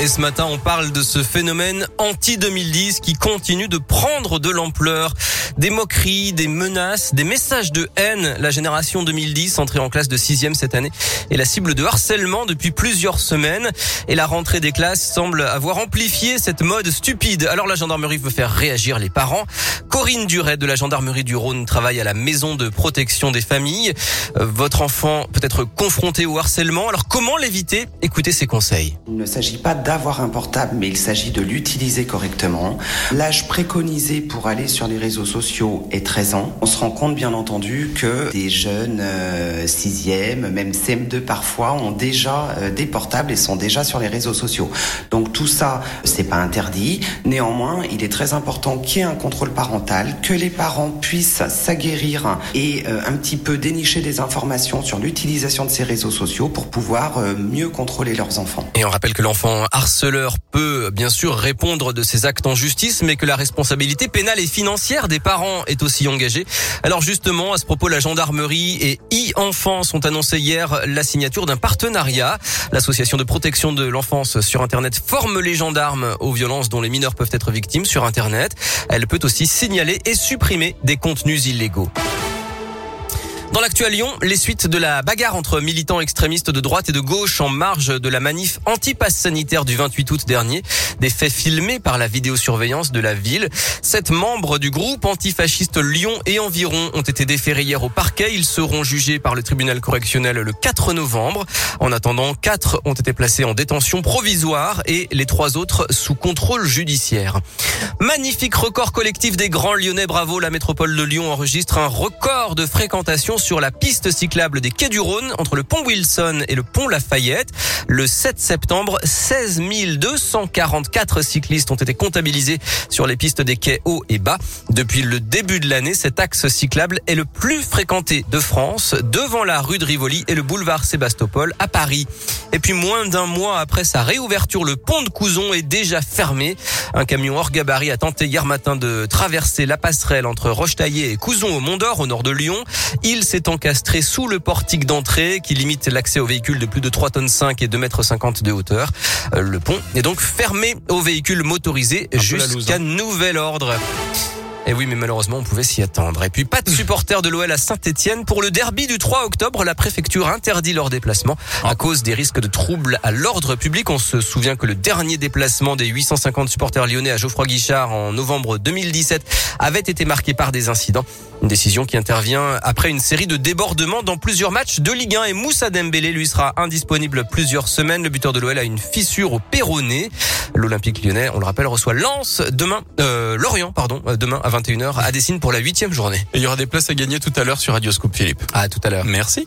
Et ce matin, on parle de ce phénomène anti-2010 qui continue de prendre de l'ampleur. Des moqueries, des menaces, des messages de haine. La génération 2010, entrée en classe de sixième cette année, est la cible de harcèlement depuis plusieurs semaines. Et la rentrée des classes semble avoir amplifié cette mode stupide. Alors la gendarmerie veut faire réagir les parents. Corinne Duret de la gendarmerie du Rhône travaille à la maison de protection des familles. Euh, votre enfant peut être confronté au harcèlement. Alors comment l'éviter? Écoutez ses conseils. Il ne s'agit pas d'avoir un portable, mais il s'agit de l'utiliser correctement. L'âge préconisé pour aller sur les réseaux sociaux et 13 ans, on se rend compte bien entendu que des jeunes 6e, euh, même CM2 parfois, ont déjà euh, des portables et sont déjà sur les réseaux sociaux. Donc tout ça, c'est pas interdit. Néanmoins, il est très important qu'il y ait un contrôle parental, que les parents puissent s'aguerrir et euh, un petit peu dénicher des informations sur l'utilisation de ces réseaux sociaux pour pouvoir mieux contrôler leurs enfants. Et on rappelle que l'enfant harceleur peut bien sûr répondre de ses actes en justice, mais que la responsabilité pénale et financière des parents est aussi engagé. Alors justement, à ce propos, la gendarmerie et e-enfants ont annoncé hier la signature d'un partenariat. L'association de protection de l'enfance sur Internet forme les gendarmes aux violences dont les mineurs peuvent être victimes sur Internet. Elle peut aussi signaler et supprimer des contenus illégaux. Dans l'actu à Lyon, les suites de la bagarre entre militants extrémistes de droite et de gauche en marge de la manif anti-pass sanitaire du 28 août dernier. Des faits filmés par la vidéosurveillance de la ville. Sept membres du groupe antifasciste Lyon et environ ont été déférés hier au parquet. Ils seront jugés par le tribunal correctionnel le 4 novembre. En attendant, quatre ont été placés en détention provisoire et les trois autres sous contrôle judiciaire. Magnifique record collectif des Grands Lyonnais. Bravo, la métropole de Lyon enregistre un record de fréquentation sur la piste cyclable des Quais du Rhône entre le pont Wilson et le pont Lafayette. Le 7 septembre, 16 244 cyclistes ont été comptabilisés sur les pistes des quais hauts et bas. Depuis le début de l'année, cet axe cyclable est le plus fréquenté de France, devant la rue de Rivoli et le boulevard Sébastopol à Paris. Et puis moins d'un mois après sa réouverture, le pont de Couzon est déjà fermé. Un camion hors gabarit a tenté hier matin de traverser la passerelle entre Rochetaillé et Couzon au Mont d'Or, au nord de Lyon. Il s'est encastré sous le portique d'entrée qui limite l'accès aux véhicules de plus de 3 tonnes 5 et 2 mètres 50 de hauteur. Euh, le pont est donc fermé aux véhicules motorisés jusqu'à hein. nouvel ordre. Et eh oui, mais malheureusement, on pouvait s'y attendre. Et puis, pas de supporters de l'OL à Saint-Etienne. Pour le derby du 3 octobre, la préfecture interdit leur déplacement à cause des risques de troubles à l'ordre public. On se souvient que le dernier déplacement des 850 supporters lyonnais à Geoffroy Guichard en novembre 2017 avait été marqué par des incidents. Une décision qui intervient après une série de débordements dans plusieurs matchs de Ligue 1 et Moussa Dembélé lui sera indisponible plusieurs semaines. Le buteur de l'OL a une fissure au péroné. L'Olympique lyonnais, on le rappelle, reçoit Lens demain, euh, Lorient, pardon, euh, demain à 21h à Dessine pour la huitième journée. Et il y aura des places à gagner tout à l'heure sur Radio Scoop Philippe. À tout à l'heure. Merci.